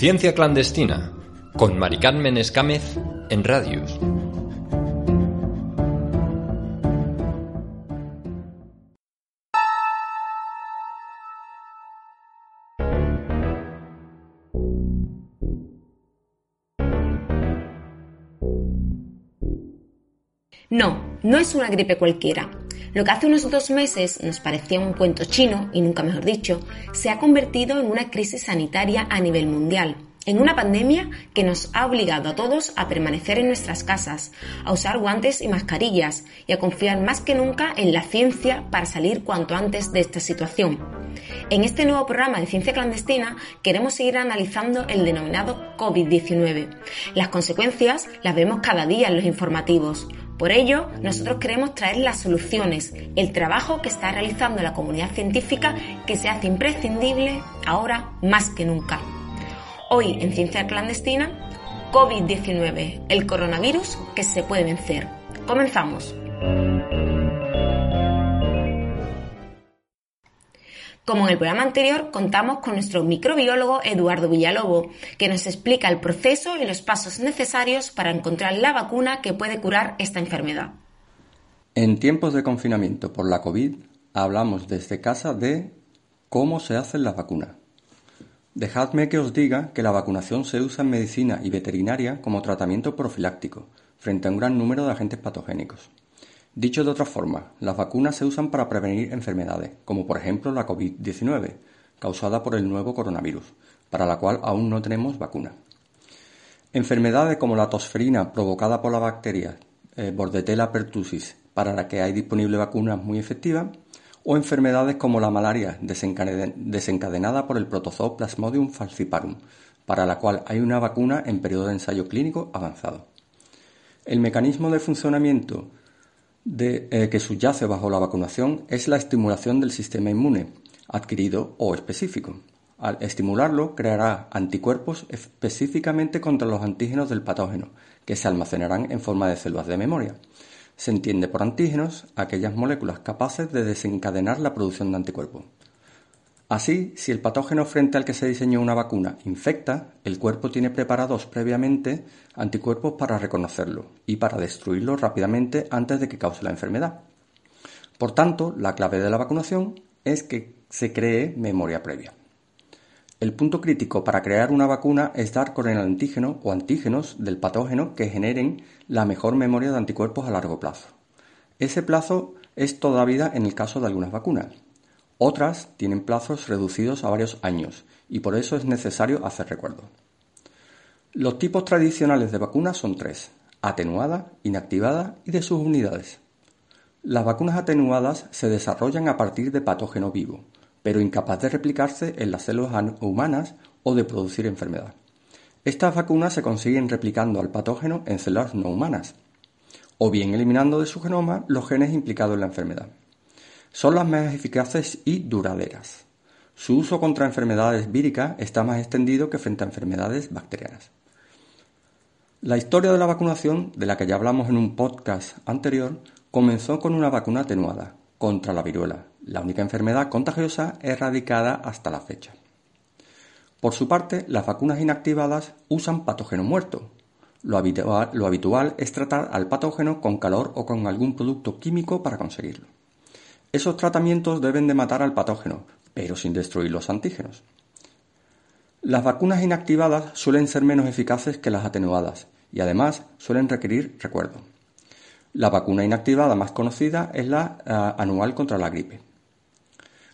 Ciencia clandestina con Mari Carmen Escámez en Radius. No, no es una gripe cualquiera. Lo que hace unos dos meses nos parecía un cuento chino, y nunca mejor dicho, se ha convertido en una crisis sanitaria a nivel mundial, en una pandemia que nos ha obligado a todos a permanecer en nuestras casas, a usar guantes y mascarillas y a confiar más que nunca en la ciencia para salir cuanto antes de esta situación. En este nuevo programa de Ciencia Clandestina queremos seguir analizando el denominado COVID-19. Las consecuencias las vemos cada día en los informativos. Por ello, nosotros queremos traer las soluciones, el trabajo que está realizando la comunidad científica que se hace imprescindible ahora más que nunca. Hoy en Ciencia Clandestina, COVID-19, el coronavirus que se puede vencer. Comenzamos. Como en el programa anterior, contamos con nuestro microbiólogo Eduardo Villalobo, que nos explica el proceso y los pasos necesarios para encontrar la vacuna que puede curar esta enfermedad. En tiempos de confinamiento por la COVID, hablamos desde casa de cómo se hacen las vacunas. Dejadme que os diga que la vacunación se usa en medicina y veterinaria como tratamiento profiláctico frente a un gran número de agentes patogénicos. Dicho de otra forma, las vacunas se usan para prevenir enfermedades, como por ejemplo la COVID-19, causada por el nuevo coronavirus, para la cual aún no tenemos vacuna. Enfermedades como la tosferina provocada por la bacteria eh, Bordetella pertussis, para la que hay disponible vacunas muy efectivas, o enfermedades como la malaria desencadenada por el protozoo Plasmodium falciparum, para la cual hay una vacuna en periodo de ensayo clínico avanzado. El mecanismo de funcionamiento de, eh, que subyace bajo la vacunación es la estimulación del sistema inmune, adquirido o específico. Al estimularlo, creará anticuerpos específicamente contra los antígenos del patógeno, que se almacenarán en forma de células de memoria. Se entiende por antígenos aquellas moléculas capaces de desencadenar la producción de anticuerpos. Así, si el patógeno frente al que se diseñó una vacuna infecta, el cuerpo tiene preparados previamente anticuerpos para reconocerlo y para destruirlo rápidamente antes de que cause la enfermedad. Por tanto, la clave de la vacunación es que se cree memoria previa. El punto crítico para crear una vacuna es dar con el antígeno o antígenos del patógeno que generen la mejor memoria de anticuerpos a largo plazo. Ese plazo es toda vida en el caso de algunas vacunas, otras tienen plazos reducidos a varios años y por eso es necesario hacer recuerdo. Los tipos tradicionales de vacunas son tres, atenuada, inactivada y de subunidades. Las vacunas atenuadas se desarrollan a partir de patógeno vivo, pero incapaz de replicarse en las células humanas o de producir enfermedad. Estas vacunas se consiguen replicando al patógeno en células no humanas, o bien eliminando de su genoma los genes implicados en la enfermedad. Son las más eficaces y duraderas. Su uso contra enfermedades víricas está más extendido que frente a enfermedades bacterianas. La historia de la vacunación, de la que ya hablamos en un podcast anterior, comenzó con una vacuna atenuada contra la viruela, la única enfermedad contagiosa erradicada hasta la fecha. Por su parte, las vacunas inactivadas usan patógeno muerto. Lo habitual, lo habitual es tratar al patógeno con calor o con algún producto químico para conseguirlo. Esos tratamientos deben de matar al patógeno, pero sin destruir los antígenos. Las vacunas inactivadas suelen ser menos eficaces que las atenuadas y además suelen requerir recuerdo. La vacuna inactivada más conocida es la eh, anual contra la gripe.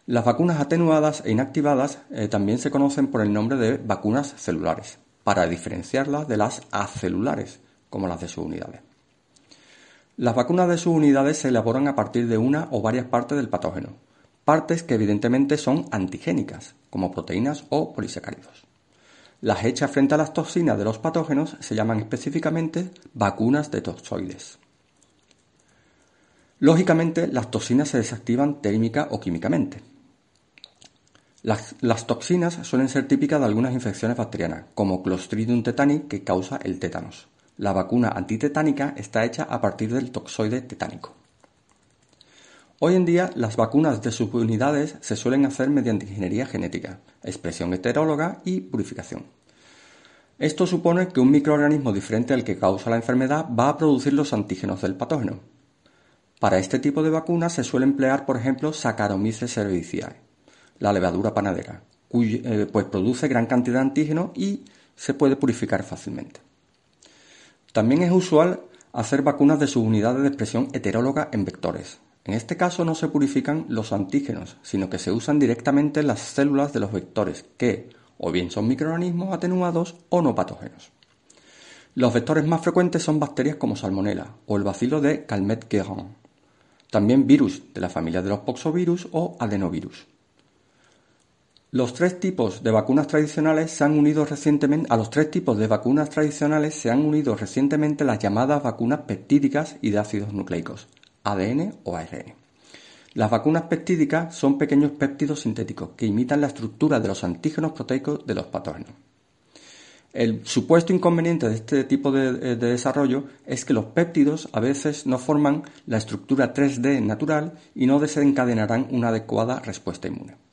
Las vacunas atenuadas e inactivadas eh, también se conocen por el nombre de vacunas celulares, para diferenciarlas de las acelulares, como las de sus unidades. Las vacunas de sus unidades se elaboran a partir de una o varias partes del patógeno, partes que evidentemente son antigénicas, como proteínas o polisacáridos. Las hechas frente a las toxinas de los patógenos se llaman específicamente vacunas de toxoides. Lógicamente, las toxinas se desactivan térmica o químicamente. Las, toxinas suelen ser típicas de algunas infecciones bacterianas, como Clostridium tetani, que causa el tétanos. La vacuna antitetánica está hecha a partir del toxoide tetánico. Hoy en día, las vacunas de subunidades se suelen hacer mediante ingeniería genética, expresión heteróloga y purificación. Esto supone que un microorganismo diferente al que causa la enfermedad va a producir los antígenos del patógeno. Para este tipo de vacunas se suele emplear, por ejemplo, Saccharomyces cerevisiae, la levadura panadera, eh, pues produce gran cantidad de antígenos y se puede purificar fácilmente. También es usual hacer vacunas de subunidades de expresión heteróloga en vectores, en este caso no se purifican los antígenos, sino que se usan directamente las células de los vectores, que o bien son microorganismos atenuados o no patógenos. Los vectores más frecuentes son bacterias como Salmonella o el bacilo de Calmette-Guerin. También virus de la familia de los poxovirus o adenovirus. Los tres tipos de vacunas tradicionales se han unido recientemente a los tres tipos de vacunas tradicionales se han unido recientemente las llamadas vacunas peptídicas y de ácidos nucleicos, ADN o ARN. Las vacunas peptídicas son pequeños péptidos sintéticos que imitan la estructura de los antígenos proteicos de los patógenos. El supuesto inconveniente de este tipo de, de, desarrollo es que los péptidos a veces no forman la estructura 3D natural y no desencadenarán una adecuada respuesta inmune.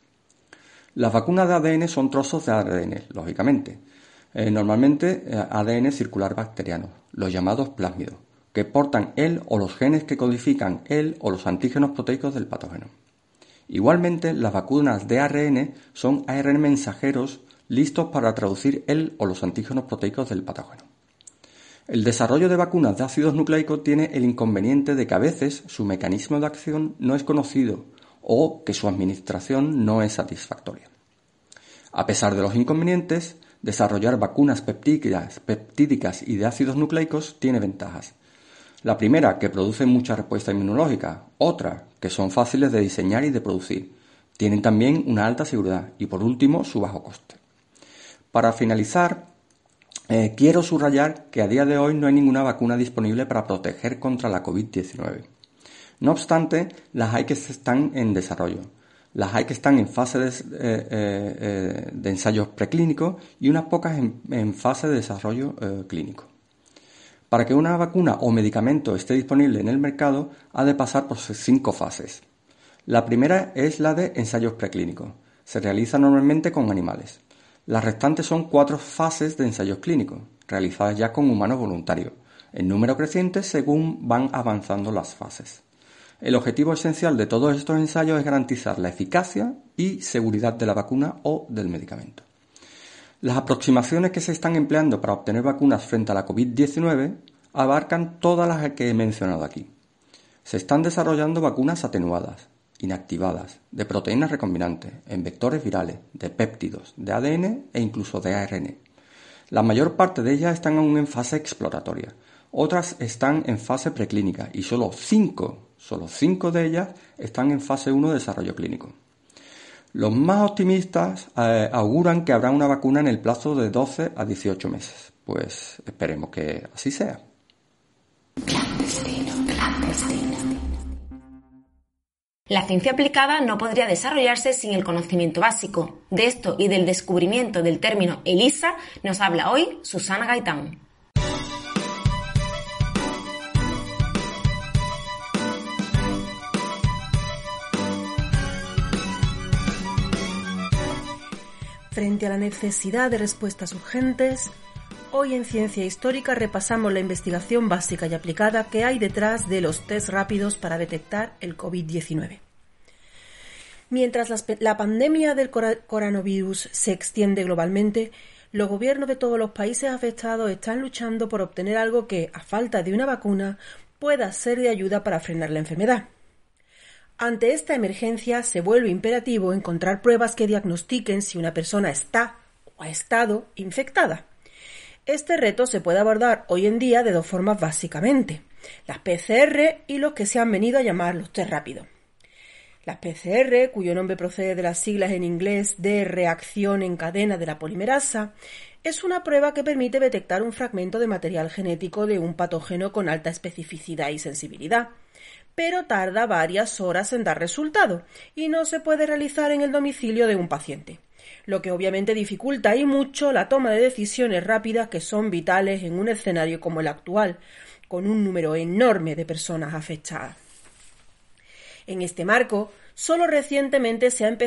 Las vacunas de ADN son trozos de ADN, lógicamente, eh, normalmente eh, ADN circular bacteriano, los llamados plásmidos que portan él o los genes que codifican él o los antígenos proteicos del patógeno. Igualmente, las vacunas de ARN son ARN mensajeros listos para traducir él o los antígenos proteicos del patógeno. El desarrollo de vacunas de ácidos nucleicos tiene el inconveniente de que a veces su mecanismo de acción no es conocido o que su administración no es satisfactoria. A pesar de los inconvenientes, desarrollar vacunas peptídicas, y de ácidos nucleicos tiene ventajas, la primera, que produce mucha respuesta inmunológica. Otra, que son fáciles de diseñar y de producir. Tienen también una alta seguridad. Y por último, su bajo coste. Para finalizar, eh, quiero subrayar que a día de hoy no hay ninguna vacuna disponible para proteger contra la COVID-19. No obstante, las hay que están en desarrollo. Las hay que están en fase de, eh, eh, ensayos preclínicos y unas pocas en fase de desarrollo clínico. Para que una vacuna o medicamento esté disponible en el mercado, ha de pasar por cinco fases. La primera es la de ensayos preclínicos. Se realiza normalmente con animales. Las restantes son cuatro fases de ensayos clínicos, realizadas ya con humanos voluntarios, en número creciente según van avanzando las fases. El objetivo esencial de todos estos ensayos es garantizar la eficacia y seguridad de la vacuna o del medicamento. Las aproximaciones que se están empleando para obtener vacunas frente a la COVID-19 abarcan todas las que he mencionado aquí. Se están desarrollando vacunas atenuadas, inactivadas, de proteínas recombinantes, en vectores virales, de péptidos, de ADN e incluso de ARN. La mayor parte de ellas están aún en fase exploratoria, otras están en fase preclínica y solo cinco, solo cinco de ellas están en fase 1 de desarrollo clínico. Los más optimistas eh, auguran que habrá una vacuna en el plazo de 12 a 18 meses. Pues esperemos que así sea. La ciencia aplicada no podría desarrollarse sin el conocimiento básico. De esto y del descubrimiento del término ELISA nos habla hoy Susana Gaitán. Frente a la necesidad de respuestas urgentes, hoy en Ciencia Histórica repasamos la investigación básica y aplicada que hay detrás de los test rápidos para detectar el COVID-19. Mientras la pandemia del coronavirus se extiende globalmente, los gobiernos de todos los países afectados están luchando por obtener algo que, a falta de una vacuna, pueda ser de ayuda para frenar la enfermedad. Ante esta emergencia se vuelve imperativo encontrar pruebas que diagnostiquen si una persona está o ha estado infectada. Este reto se puede abordar hoy en día de dos formas básicamente, las PCR y los que se han venido a llamar los test rápidos. La PCR, cuyo nombre procede de las siglas en inglés de reacción en cadena de la polimerasa, es una prueba que permite detectar un fragmento de material genético de un patógeno con alta especificidad y sensibilidad, pero tarda varias horas en dar resultado y no se puede realizar en el domicilio de un paciente, lo que obviamente dificulta y mucho la toma de decisiones rápidas que son vitales en un escenario como el actual, con un número enorme de personas afectadas. En este marco, solo recientemente se, han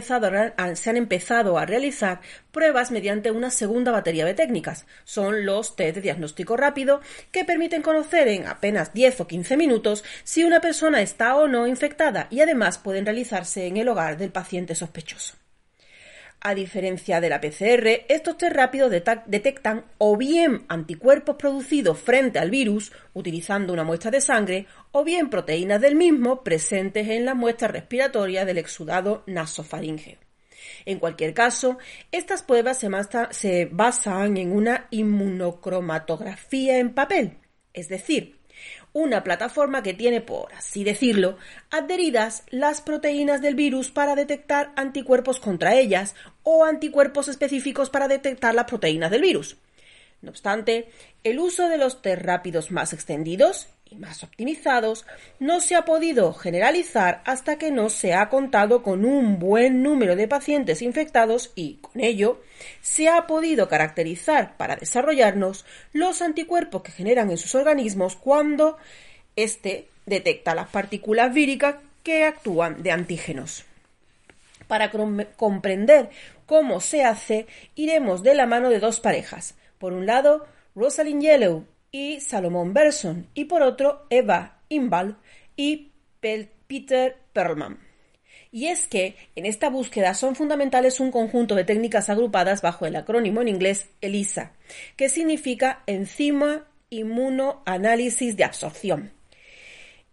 empezado a realizar pruebas mediante una segunda batería de técnicas. Son los test de diagnóstico rápido que permiten conocer en apenas 10 o 15 minutos si una persona está o no infectada y además pueden realizarse en el hogar del paciente sospechoso. A diferencia de la PCR, estos test rápidos detectan o bien anticuerpos producidos frente al virus utilizando una muestra de sangre o bien proteínas del mismo presentes en las muestras respiratorias del exudado nasofaríngeo. En cualquier caso, estas pruebas se, se basan en una inmunocromatografía en papel, es decir, una plataforma que tiene, por así decirlo, adheridas las proteínas del virus para detectar anticuerpos contra ellas o anticuerpos específicos para detectar las proteínas del virus. No obstante, el uso de los test rápidos más extendidos y más optimizados no se ha podido generalizar hasta que no se ha contado con un buen número de pacientes infectados y, con ello, se ha podido caracterizar para desarrollarnos los anticuerpos que generan en sus organismos cuando éste detecta las partículas víricas que actúan de antígenos. Para comprender cómo se hace, iremos de la mano de dos parejas. Por un lado, Rosalind Yellow y Salomón Berson, y por otro Eva Imbal y Peter Perlman. Y es que en esta búsqueda son fundamentales un conjunto de técnicas agrupadas bajo el acrónimo en inglés ELISA, que significa Enzima Inmunoanálisis de Absorción.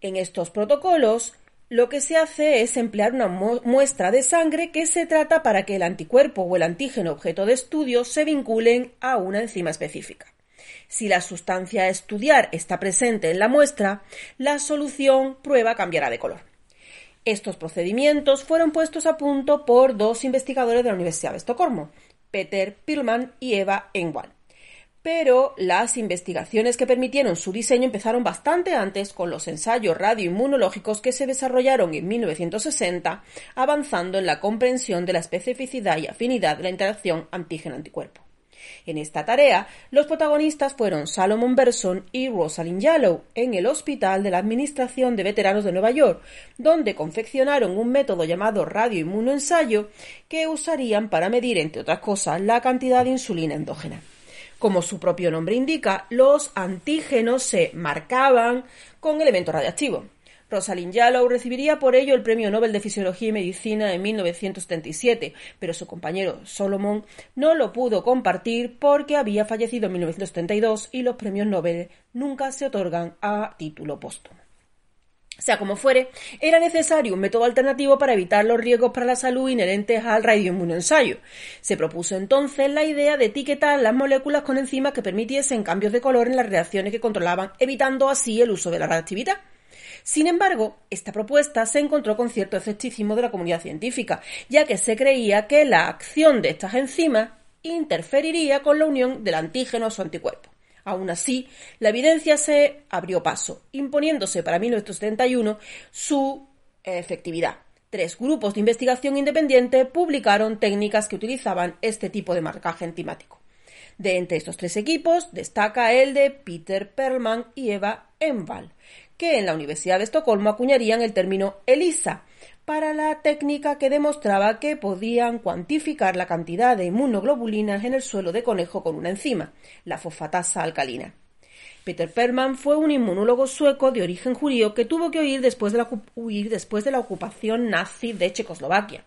En estos protocolos, lo que se hace es emplear una muestra de sangre que se trata para que el anticuerpo o el antígeno objeto de estudio se vinculen a una enzima específica. Si la sustancia a estudiar está presente en la muestra, la solución prueba cambiará de color. Estos procedimientos fueron puestos a punto por dos investigadores de la Universidad de Estocolmo, Peter Pillman y Eva Engwall. Pero las investigaciones que permitieron su diseño empezaron bastante antes con los ensayos radioinmunológicos que se desarrollaron en 1960, avanzando en la comprensión de la especificidad y afinidad de la interacción antígeno-anticuerpo. En esta tarea, los protagonistas fueron Salomon Berson y Rosalind Yallow en el Hospital de la Administración de Veteranos de Nueva York, donde confeccionaron un método llamado radioinmunoensayo que usarían para medir, entre otras cosas, la cantidad de insulina endógena. Como su propio nombre indica, los antígenos se marcaban con elementos radiactivos. Rosalind Yallow recibiría por ello el Premio Nobel de Fisiología y Medicina en 1977, pero su compañero Solomon no lo pudo compartir porque había fallecido en 1972 y los premios Nobel nunca se otorgan a título póstumo. Sea como fuere, era necesario un método alternativo para evitar los riesgos para la salud inherentes al radioinmunoensayo. Se propuso entonces la idea de etiquetar las moléculas con enzimas que permitiesen cambios de color en las reacciones que controlaban, evitando así el uso de la radioactividad. Sin embargo, esta propuesta se encontró con cierto escepticismo de la comunidad científica, ya que se creía que la acción de estas enzimas interferiría con la unión del antígeno a su anticuerpo. Aún así, la evidencia se abrió paso, imponiéndose para 1971 su efectividad. Tres grupos de investigación independiente publicaron técnicas que utilizaban este tipo de marcaje enzimático. De entre estos tres equipos destaca el de Peter Perlman y Eva Enval, que en la Universidad de Estocolmo acuñarían el término ELISA para la técnica que demostraba que podían cuantificar la cantidad de inmunoglobulinas en el suelo de conejo con una enzima, la fosfatasa alcalina. Peter Perman fue un inmunólogo sueco de origen judío que tuvo que huir después de la, huir después de la ocupación nazi de Checoslovaquia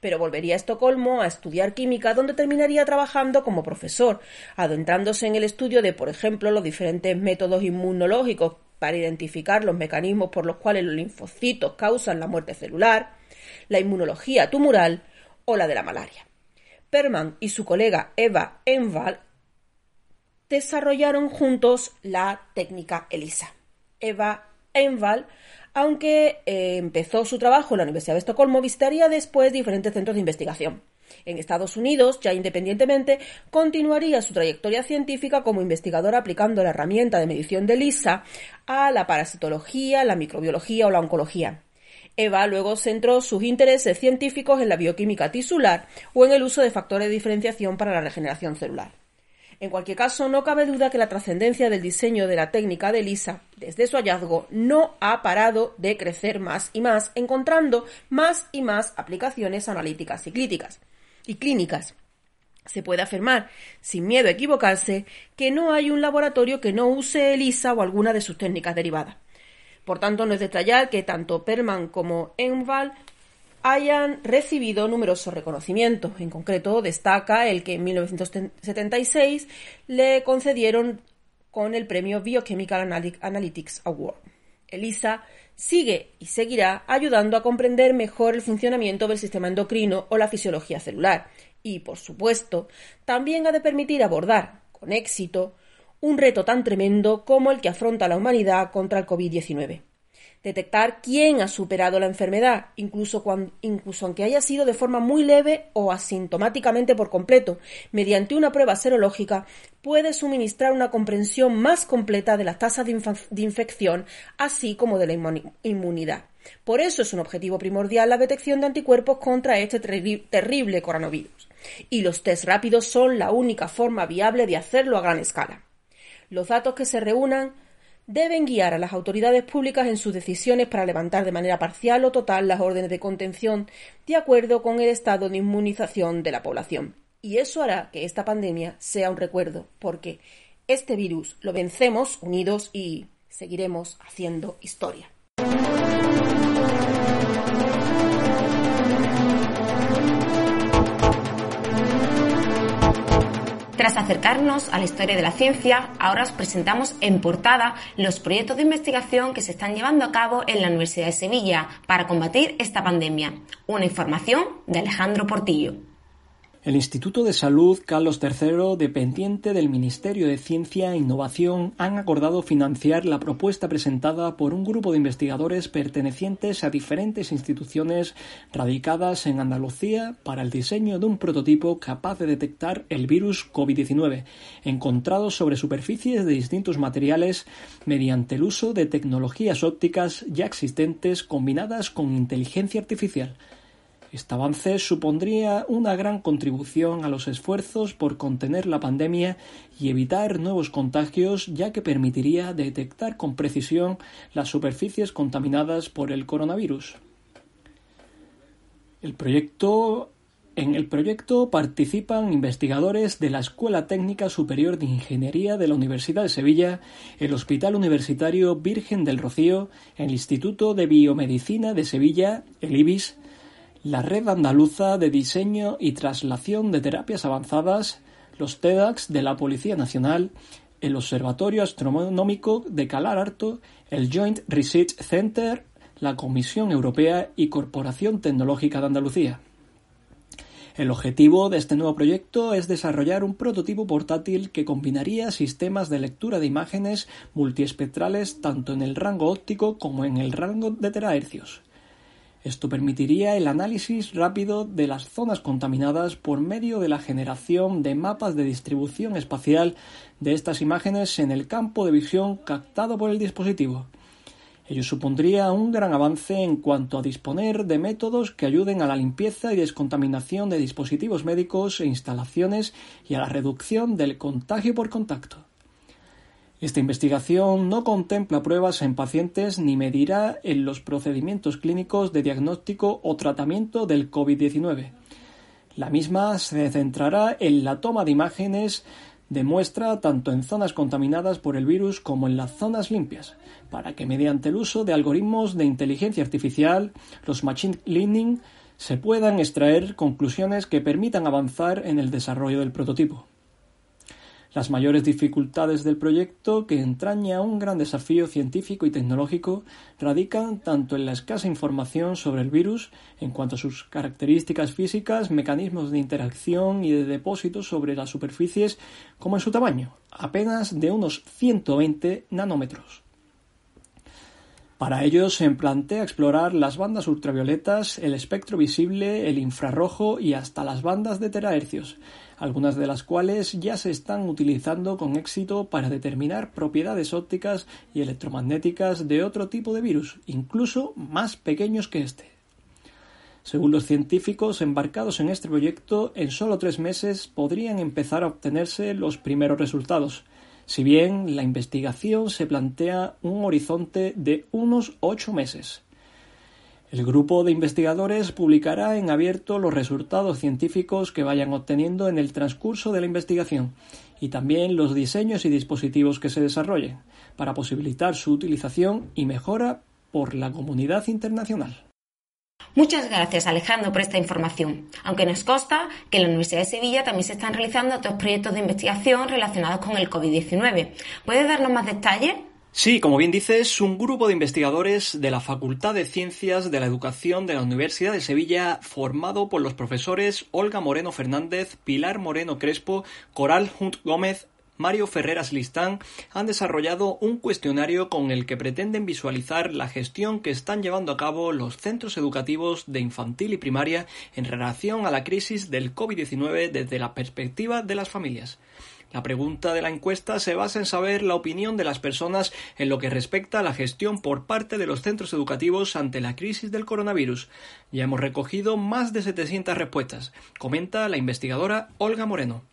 pero volvería a Estocolmo a estudiar química, donde terminaría trabajando como profesor, adentrándose en el estudio de, por ejemplo, los diferentes métodos inmunológicos para identificar los mecanismos por los cuales los linfocitos causan la muerte celular, la inmunología tumoral o la de la malaria. Perman y su colega Eva Enval desarrollaron juntos la técnica ELISA. Eva Enval aunque eh, empezó su trabajo en la Universidad de Estocolmo, visitaría después diferentes centros de investigación. En Estados Unidos, ya independientemente, continuaría su trayectoria científica como investigador aplicando la herramienta de medición de LISA a la parasitología, la microbiología o la oncología. Eva luego centró sus intereses científicos en la bioquímica tisular o en el uso de factores de diferenciación para la regeneración celular. En cualquier caso, no cabe duda que la trascendencia del diseño de la técnica de Lisa, desde su hallazgo, no ha parado de crecer más y más, encontrando más y más aplicaciones analíticas y clínicas. Y clínicas. Se puede afirmar, sin miedo a equivocarse, que no hay un laboratorio que no use ELISA o alguna de sus técnicas derivadas. Por tanto, no es de que tanto Perman como Enval hayan recibido numerosos reconocimientos. En concreto, destaca el que en 1976 le concedieron con el premio Biochemical Analytics Award. ELISA sigue y seguirá ayudando a comprender mejor el funcionamiento del sistema endocrino o la fisiología celular. Y, por supuesto, también ha de permitir abordar con éxito un reto tan tremendo como el que afronta la humanidad contra el COVID-19 detectar quién ha superado la enfermedad, incluso, incluso aunque haya sido de forma muy leve o asintomáticamente por completo, mediante una prueba serológica, puede suministrar una comprensión más completa de las tasas de, infección, así como de la inmunidad. Por eso es un objetivo primordial la detección de anticuerpos contra este terrible coronavirus. Y los test rápidos son la única forma viable de hacerlo a gran escala. Los datos que se reúnan deben guiar a las autoridades públicas en sus decisiones para levantar de manera parcial o total las órdenes de contención de acuerdo con el estado de inmunización de la población. Y eso hará que esta pandemia sea un recuerdo, porque este virus lo vencemos unidos y seguiremos haciendo historia. Tras acercarnos a la historia de la ciencia, ahora os presentamos en portada los proyectos de investigación que se están llevando a cabo en la Universidad de Sevilla para combatir esta pandemia. Una información de Alejandro Portillo. El Instituto de Salud Carlos III, dependiente del Ministerio de Ciencia e Innovación, han acordado financiar la propuesta presentada por un grupo de investigadores pertenecientes a diferentes instituciones radicadas en Andalucía para el diseño de un prototipo capaz de detectar el virus COVID-19, encontrado sobre superficies de distintos materiales mediante el uso de tecnologías ópticas ya existentes combinadas con inteligencia artificial. Este avance supondría una gran contribución a los esfuerzos por contener la pandemia y evitar nuevos contagios, ya que permitiría detectar con precisión las superficies contaminadas por el coronavirus. El proyecto en el proyecto participan investigadores de la Escuela Técnica Superior de Ingeniería de la Universidad de Sevilla, el Hospital Universitario Virgen del Rocío, el Instituto de Biomedicina de Sevilla, el IBIS, la Red Andaluza de Diseño y Traslación de Terapias Avanzadas, los TEDx de la Policía Nacional, el Observatorio Astronómico de Calar Alto, el Joint Research Center, la Comisión Europea y Corporación Tecnológica de Andalucía. El objetivo de este nuevo proyecto es desarrollar un prototipo portátil que combinaría sistemas de lectura de imágenes multiespectrales tanto en el rango óptico como en el rango de terahercios. Esto permitiría el análisis rápido de las zonas contaminadas por medio de la generación de mapas de distribución espacial de estas imágenes en el campo de visión captado por el dispositivo. Ello supondría un gran avance en cuanto a disponer de métodos que ayuden a la limpieza y descontaminación de dispositivos médicos e instalaciones y a la reducción del contagio por contacto. Esta investigación no contempla pruebas en pacientes ni medirá en los procedimientos clínicos de diagnóstico o tratamiento del COVID-19. La misma se centrará en la toma de imágenes de muestra tanto en zonas contaminadas por el virus como en las zonas limpias, para que mediante el uso de algoritmos de inteligencia artificial, los machine learning, se puedan extraer conclusiones que permitan avanzar en el desarrollo del prototipo. Las mayores dificultades del proyecto, que entraña un gran desafío científico y tecnológico, radican tanto en la escasa información sobre el virus en cuanto a sus características físicas, mecanismos de interacción y de depósito sobre las superficies, como en su tamaño, apenas de unos 120 nanómetros. Para ello se plantea explorar las bandas ultravioletas, el espectro visible, el infrarrojo y hasta las bandas de terahercios, algunas de las cuales ya se están utilizando con éxito para determinar propiedades ópticas y electromagnéticas de otro tipo de virus, incluso más pequeños que este. Según los científicos embarcados en este proyecto, en solo tres meses podrían empezar a obtenerse los primeros resultados, si bien la investigación se plantea un horizonte de unos ocho meses. El grupo de investigadores publicará en abierto los resultados científicos que vayan obteniendo en el transcurso de la investigación y también los diseños y dispositivos que se desarrollen para posibilitar su utilización y mejora por la comunidad internacional. Muchas gracias Alejandro por esta información, aunque nos consta que en la Universidad de Sevilla también se están realizando otros proyectos de investigación relacionados con el COVID-19. ¿Puedes darnos más detalles? Sí, como bien dices, un grupo de investigadores de la Facultad de Ciencias de la Educación de la Universidad de Sevilla, formado por los profesores Olga Moreno Fernández, Pilar Moreno Crespo, Coral Hunt Gómez, Mario Ferreras Listán han desarrollado un cuestionario con el que pretenden visualizar la gestión que están llevando a cabo los centros educativos de infantil y primaria en relación a la crisis del COVID-19 desde la perspectiva de las familias. La pregunta de la encuesta se basa en saber la opinión de las personas en lo que respecta a la gestión por parte de los centros educativos ante la crisis del coronavirus. Ya hemos recogido más de 700 respuestas, comenta la investigadora Olga Moreno.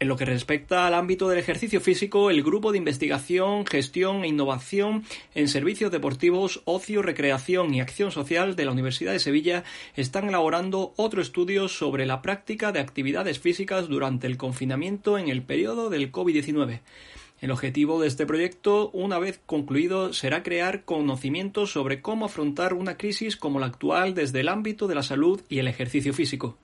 En lo que respecta al ámbito del ejercicio físico, el Grupo de Investigación, Gestión e Innovación en Servicios Deportivos, Ocio, Recreación y Acción Social de la Universidad de Sevilla están elaborando otro estudio sobre la práctica de actividades físicas durante el confinamiento en el periodo del COVID-19. El objetivo de este proyecto, una vez concluido, será crear conocimientos sobre cómo afrontar una crisis como la actual desde el ámbito de la salud y el ejercicio físico.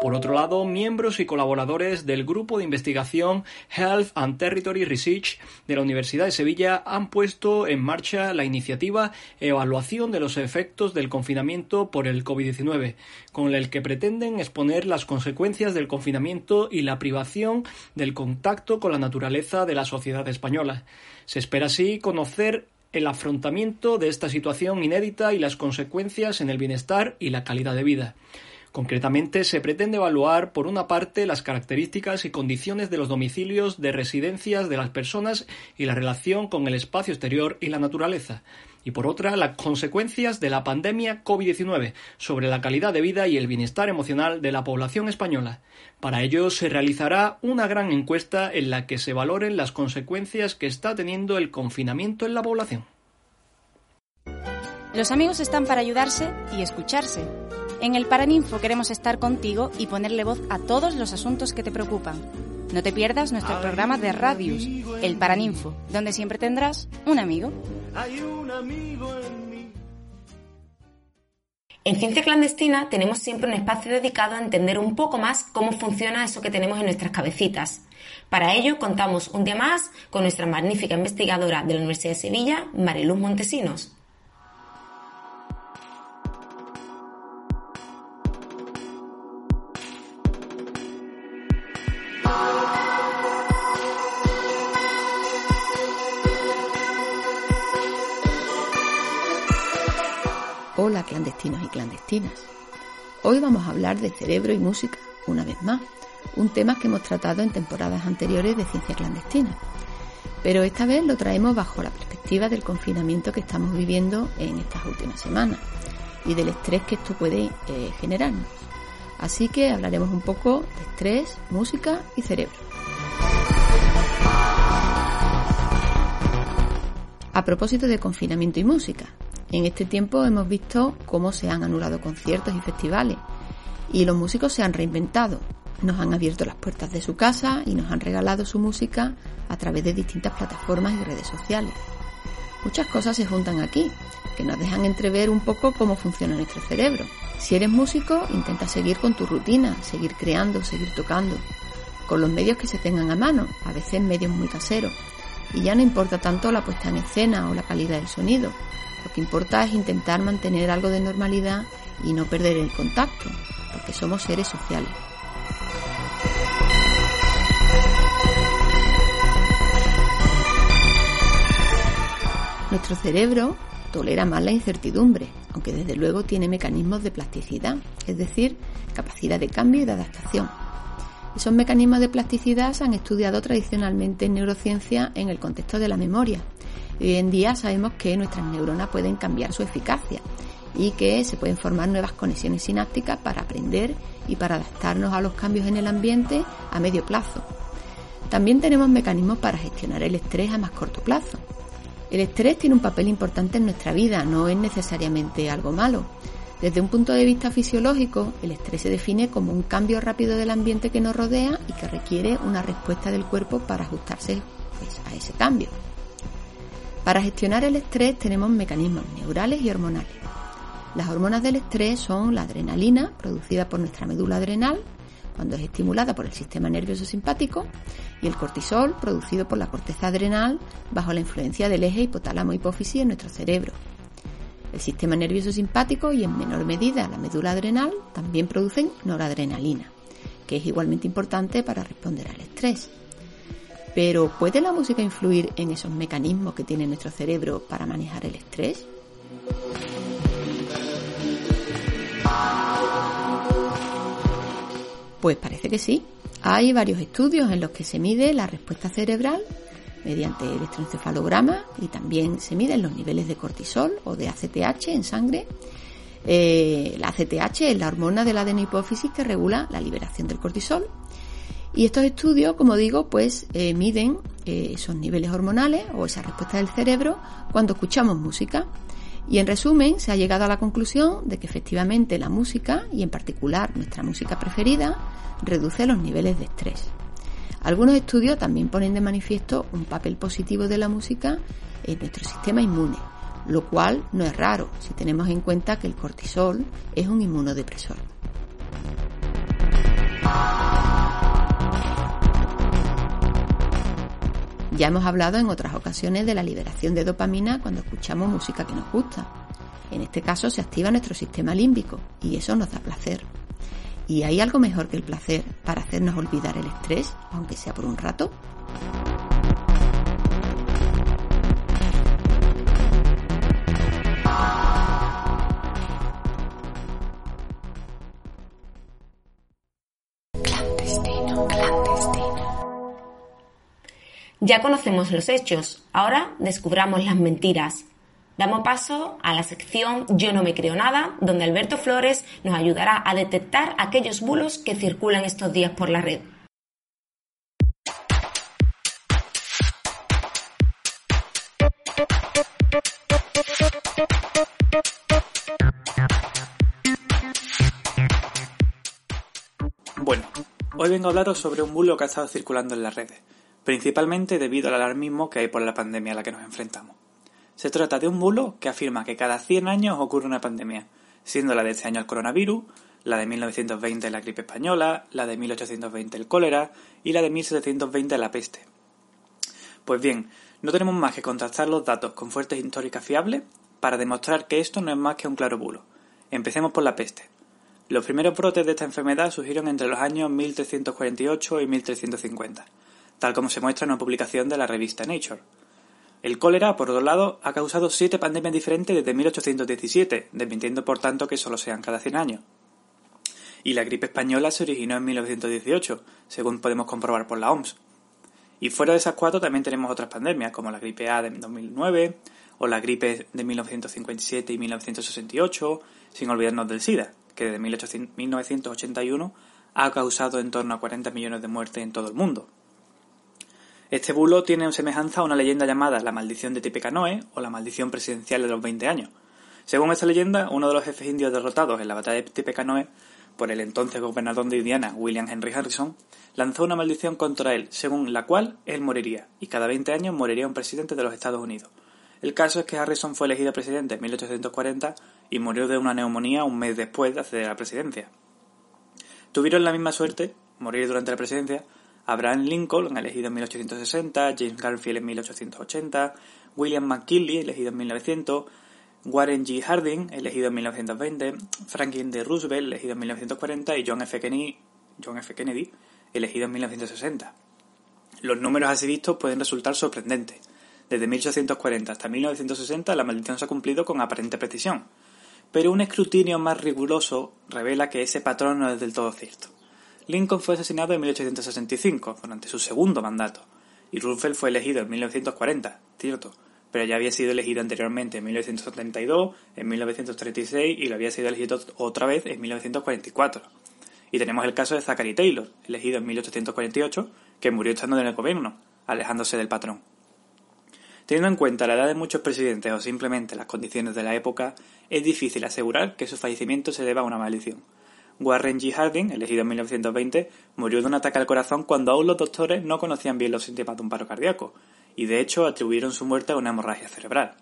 Por otro lado, miembros y colaboradores del grupo de investigación Health and Territory Research de la Universidad de Sevilla han puesto en marcha la iniciativa Evaluación de los efectos del confinamiento por el COVID-19, con el que pretenden exponer las consecuencias del confinamiento y la privación del contacto con la naturaleza de la sociedad española. Se espera así conocer el afrontamiento de esta situación inédita y las consecuencias en el bienestar y la calidad de vida. Concretamente, se pretende evaluar, por una parte, las características y condiciones de los domicilios de residencias de las personas y la relación con el espacio exterior y la naturaleza, y por otra, las consecuencias de la pandemia COVID-19 sobre la calidad de vida y el bienestar emocional de la población española. Para ello, se realizará una gran encuesta en la que se valoren las consecuencias que está teniendo el confinamiento en la población. Los amigos están para ayudarse y escucharse. En el Paraninfo queremos estar contigo y ponerle voz a todos los asuntos que te preocupan. No te pierdas nuestro programa de Radius, el Paraninfo, donde siempre tendrás un amigo. en Ciencia Clandestina tenemos siempre un espacio dedicado a entender un poco más cómo funciona eso que tenemos en nuestras cabecitas. Para ello contamos un día más con nuestra magnífica investigadora de la Universidad de Sevilla, Mariluz Montesinos. Hola clandestinos y clandestinas. Hoy vamos a hablar de cerebro y música, una vez más, un tema que hemos tratado en temporadas anteriores de ciencia clandestina. Pero esta vez lo traemos bajo la perspectiva del confinamiento que estamos viviendo en estas últimas semanas y del estrés que esto puede eh, generarnos. Así que hablaremos un poco de estrés, música y cerebro. A propósito de confinamiento y música, en este tiempo hemos visto cómo se han anulado conciertos y festivales y los músicos se han reinventado. Nos han abierto las puertas de su casa y nos han regalado su música a través de distintas plataformas y redes sociales. Muchas cosas se juntan aquí, que nos dejan entrever un poco cómo funciona nuestro cerebro. Si eres músico, intenta seguir con tu rutina, seguir creando, seguir tocando, con los medios que se tengan a mano, a veces medios muy caseros. Y ya no importa tanto la puesta en escena o la calidad del sonido, lo que importa es intentar mantener algo de normalidad y no perder el contacto, porque somos seres sociales. Nuestro cerebro tolera más la incertidumbre, aunque desde luego tiene mecanismos de plasticidad, es decir, capacidad de cambio y de adaptación. Esos mecanismos de plasticidad se han estudiado tradicionalmente en neurociencia en el contexto de la memoria. Hoy en día sabemos que nuestras neuronas pueden cambiar su eficacia y que se pueden formar nuevas conexiones sinápticas para aprender y para adaptarnos a los cambios en el ambiente a medio plazo. También tenemos mecanismos para gestionar el estrés a más corto plazo. El estrés tiene un papel importante en nuestra vida, no es necesariamente algo malo. Desde un punto de vista fisiológico, el estrés se define como un cambio rápido del ambiente que nos rodea y que requiere una respuesta del cuerpo para ajustarse pues, a ese cambio. Para gestionar el estrés tenemos mecanismos neurales y hormonales. Las hormonas del estrés son la adrenalina, producida por nuestra médula adrenal, cuando es estimulada por el sistema nervioso simpático, y el cortisol, producido por la corteza adrenal, bajo la influencia del eje hipotálamo-hipófisis en nuestro cerebro. El sistema nervioso simpático y en menor medida la médula adrenal también producen noradrenalina, que es igualmente importante para responder al estrés. Pero ¿puede la música influir en esos mecanismos que tiene nuestro cerebro para manejar el estrés? Pues parece que sí. Hay varios estudios en los que se mide la respuesta cerebral mediante electroencefalograma y también se miden los niveles de cortisol o de ACTH en sangre. Eh, la ACTH es la hormona de la adenopófisis que regula la liberación del cortisol. Y estos estudios, como digo, pues eh, miden eh, esos niveles hormonales o esa respuesta del cerebro cuando escuchamos música. Y en resumen, se ha llegado a la conclusión de que efectivamente la música, y en particular nuestra música preferida, reduce los niveles de estrés. Algunos estudios también ponen de manifiesto un papel positivo de la música en nuestro sistema inmune, lo cual no es raro si tenemos en cuenta que el cortisol es un inmunodepresor. Ya hemos hablado en otras ocasiones de la liberación de dopamina cuando escuchamos música que nos gusta. En este caso se activa nuestro sistema límbico y eso nos da placer. ¿Y hay algo mejor que el placer para hacernos olvidar el estrés, aunque sea por un rato? Ya conocemos los hechos, ahora descubramos las mentiras. Damos paso a la sección Yo no me creo nada, donde Alberto Flores nos ayudará a detectar aquellos bulos que circulan estos días por la red. Bueno, hoy vengo a hablaros sobre un bulo que ha estado circulando en las redes, principalmente debido al alarmismo que hay por la pandemia a la que nos enfrentamos. Se trata de un bulo que afirma que cada 100 años ocurre una pandemia, siendo la de este año el coronavirus, la de 1920 la gripe española, la de 1820 el cólera y la de 1720 la peste. Pues bien, no tenemos más que contrastar los datos con fuentes históricas fiables para demostrar que esto no es más que un claro bulo. Empecemos por la peste. Los primeros brotes de esta enfermedad surgieron entre los años 1348 y 1350, tal como se muestra en una publicación de la revista Nature. El cólera, por otro lado, ha causado siete pandemias diferentes desde 1817, desmintiendo por tanto que solo sean cada 100 años. Y la gripe española se originó en 1918, según podemos comprobar por la OMS. Y fuera de esas cuatro también tenemos otras pandemias, como la gripe A de 2009, o la gripe de 1957 y 1968, sin olvidarnos del SIDA, que desde 1981 ha causado en torno a 40 millones de muertes en todo el mundo. Este bulo tiene semejanza a una leyenda llamada la maldición de Tippecanoe o la maldición presidencial de los 20 años. Según esta leyenda, uno de los jefes indios derrotados en la batalla de Tippecanoe por el entonces gobernador de Indiana, William Henry Harrison, lanzó una maldición contra él, según la cual él moriría, y cada 20 años moriría un presidente de los Estados Unidos. El caso es que Harrison fue elegido presidente en 1840 y murió de una neumonía un mes después de acceder a la presidencia. Tuvieron la misma suerte, morir durante la presidencia, Abraham Lincoln, elegido en 1860, James Garfield en 1880, William McKinley, elegido en 1900, Warren G. Harding, elegido en 1920, Franklin D. Roosevelt, elegido en 1940 y John F. Kennedy, John F. Kennedy elegido en 1960. Los números así vistos pueden resultar sorprendentes. Desde 1840 hasta 1960 la maldición se ha cumplido con aparente precisión, pero un escrutinio más riguroso revela que ese patrón no es del todo cierto. Lincoln fue asesinado en 1865, durante su segundo mandato, y Roosevelt fue elegido en 1940, cierto, pero ya había sido elegido anteriormente en 1972, en 1936 y lo había sido elegido otra vez en 1944. Y tenemos el caso de Zachary Taylor, elegido en 1848, que murió estando en el gobierno, alejándose del patrón. Teniendo en cuenta la edad de muchos presidentes o simplemente las condiciones de la época, es difícil asegurar que su fallecimiento se deba a una maldición. Warren G. Harding, elegido en 1920, murió de un ataque al corazón cuando aún los doctores no conocían bien los síntomas de un paro cardíaco, y de hecho atribuyeron su muerte a una hemorragia cerebral.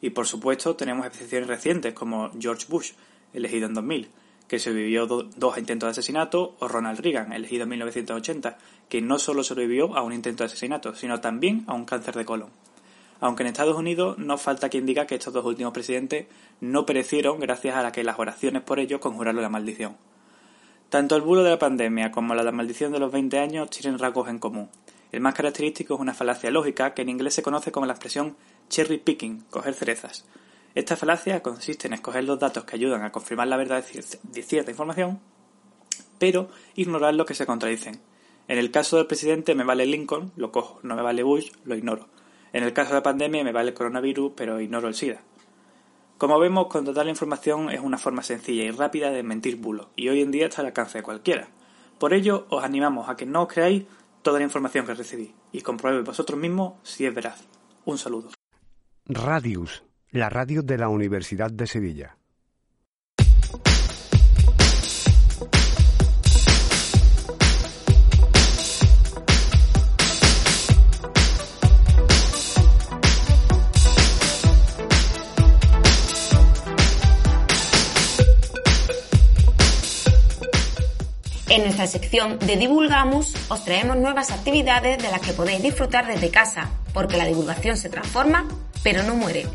Y por supuesto tenemos excepciones recientes como George Bush, elegido en 2000, que sobrevivió dos intentos de asesinato, o Ronald Reagan, elegido en 1980, que no solo sobrevivió a un intento de asesinato, sino también a un cáncer de colon. Aunque en Estados Unidos no falta quien diga que estos dos últimos presidentes no perecieron gracias a la que las oraciones por ellos conjuraron la maldición. Tanto el bulo de la pandemia como la de la maldición de los 20 años tienen rasgos en común. El más característico es una falacia lógica que en inglés se conoce como la expresión cherry picking, coger cerezas. Esta falacia consiste en escoger los datos que ayudan a confirmar la verdad de cierta información, pero ignorar lo que se contradicen. En el caso del presidente me vale Lincoln, lo cojo, no me vale Bush, lo ignoro. En el caso de la pandemia me vale el coronavirus, pero ignoro el SIDA. Como vemos, contratar la información es una forma sencilla y rápida de mentir bulos, y hoy en día está al alcance de cualquiera. Por ello, os animamos a que no os creáis toda la información que recibís y comprobéis vosotros mismos si es veraz. Un saludo. Radius la radio de la Universidad de Sevilla. En nuestra sección de Divulgamos os traemos nuevas actividades de las que podéis disfrutar desde casa, porque la divulgación se transforma, pero no muere.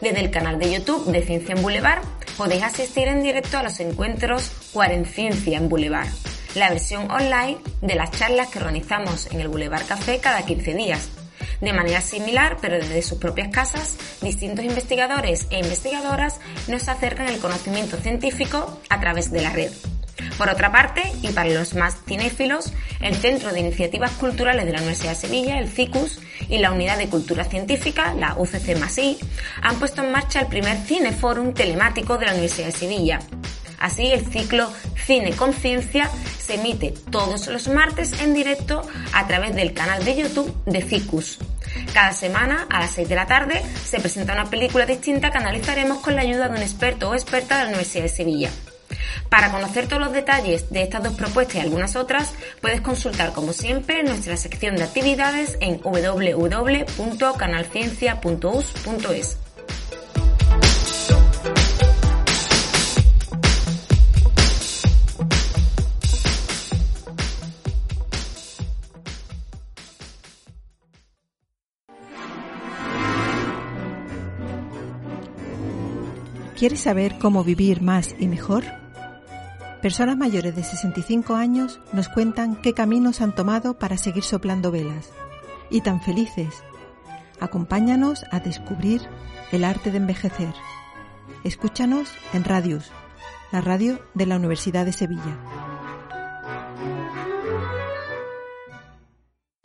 Desde el canal de YouTube de Ciencia en Boulevard podéis asistir en directo a los encuentros Cuarenciencia en Boulevard, la versión online de las charlas que organizamos en el Boulevard Café cada 15 días. De manera similar, pero desde sus propias casas, distintos investigadores e investigadoras nos acercan el conocimiento científico a través de la red. Por otra parte, y para los más cinéfilos, el Centro de Iniciativas Culturales de la Universidad de Sevilla, el CICUS, y la Unidad de Cultura Científica, la UCC han puesto en marcha el primer Cineforum telemático de la Universidad de Sevilla. Así, el ciclo Cine Conciencia se emite todos los martes en directo a través del canal de YouTube de CICUS. Cada semana, a las 6 de la tarde, se presenta una película distinta que analizaremos con la ayuda de un experto o experta de la Universidad de Sevilla. Para conocer todos los detalles de estas dos propuestas y algunas otras, puedes consultar como siempre nuestra sección de actividades en www.canalciencia.us.es. ¿Quieres saber cómo vivir más y mejor? Personas mayores de 65 años nos cuentan qué caminos han tomado para seguir soplando velas. Y tan felices. Acompáñanos a descubrir el arte de envejecer. Escúchanos en Radius, la radio de la Universidad de Sevilla.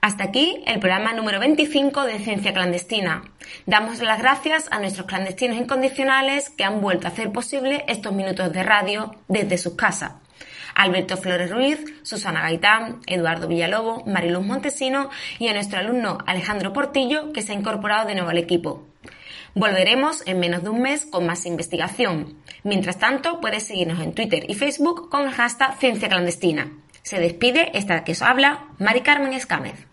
Hasta aquí el programa número 25 de Ciencia Clandestina. Damos las gracias a nuestros clandestinos incondicionales que han vuelto a hacer posible estos minutos de radio desde sus casas. Alberto Flores Ruiz, Susana Gaitán, Eduardo Villalobo, Mariluz Montesino y a nuestro alumno Alejandro Portillo que se ha incorporado de nuevo al equipo. Volveremos en menos de un mes con más investigación. Mientras tanto, puedes seguirnos en Twitter y Facebook con el hashtag Ciencia Clandestina. Se despide esta que os habla, Mari Carmen Escámez.